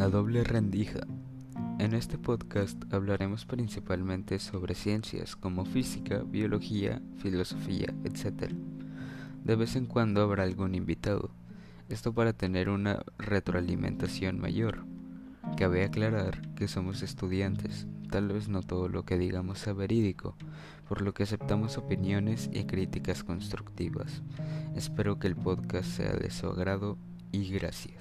La doble rendija. En este podcast hablaremos principalmente sobre ciencias como física, biología, filosofía, etc. De vez en cuando habrá algún invitado, esto para tener una retroalimentación mayor. Cabe aclarar que somos estudiantes, tal vez no todo lo que digamos sea verídico, por lo que aceptamos opiniones y críticas constructivas. Espero que el podcast sea de su agrado y gracias.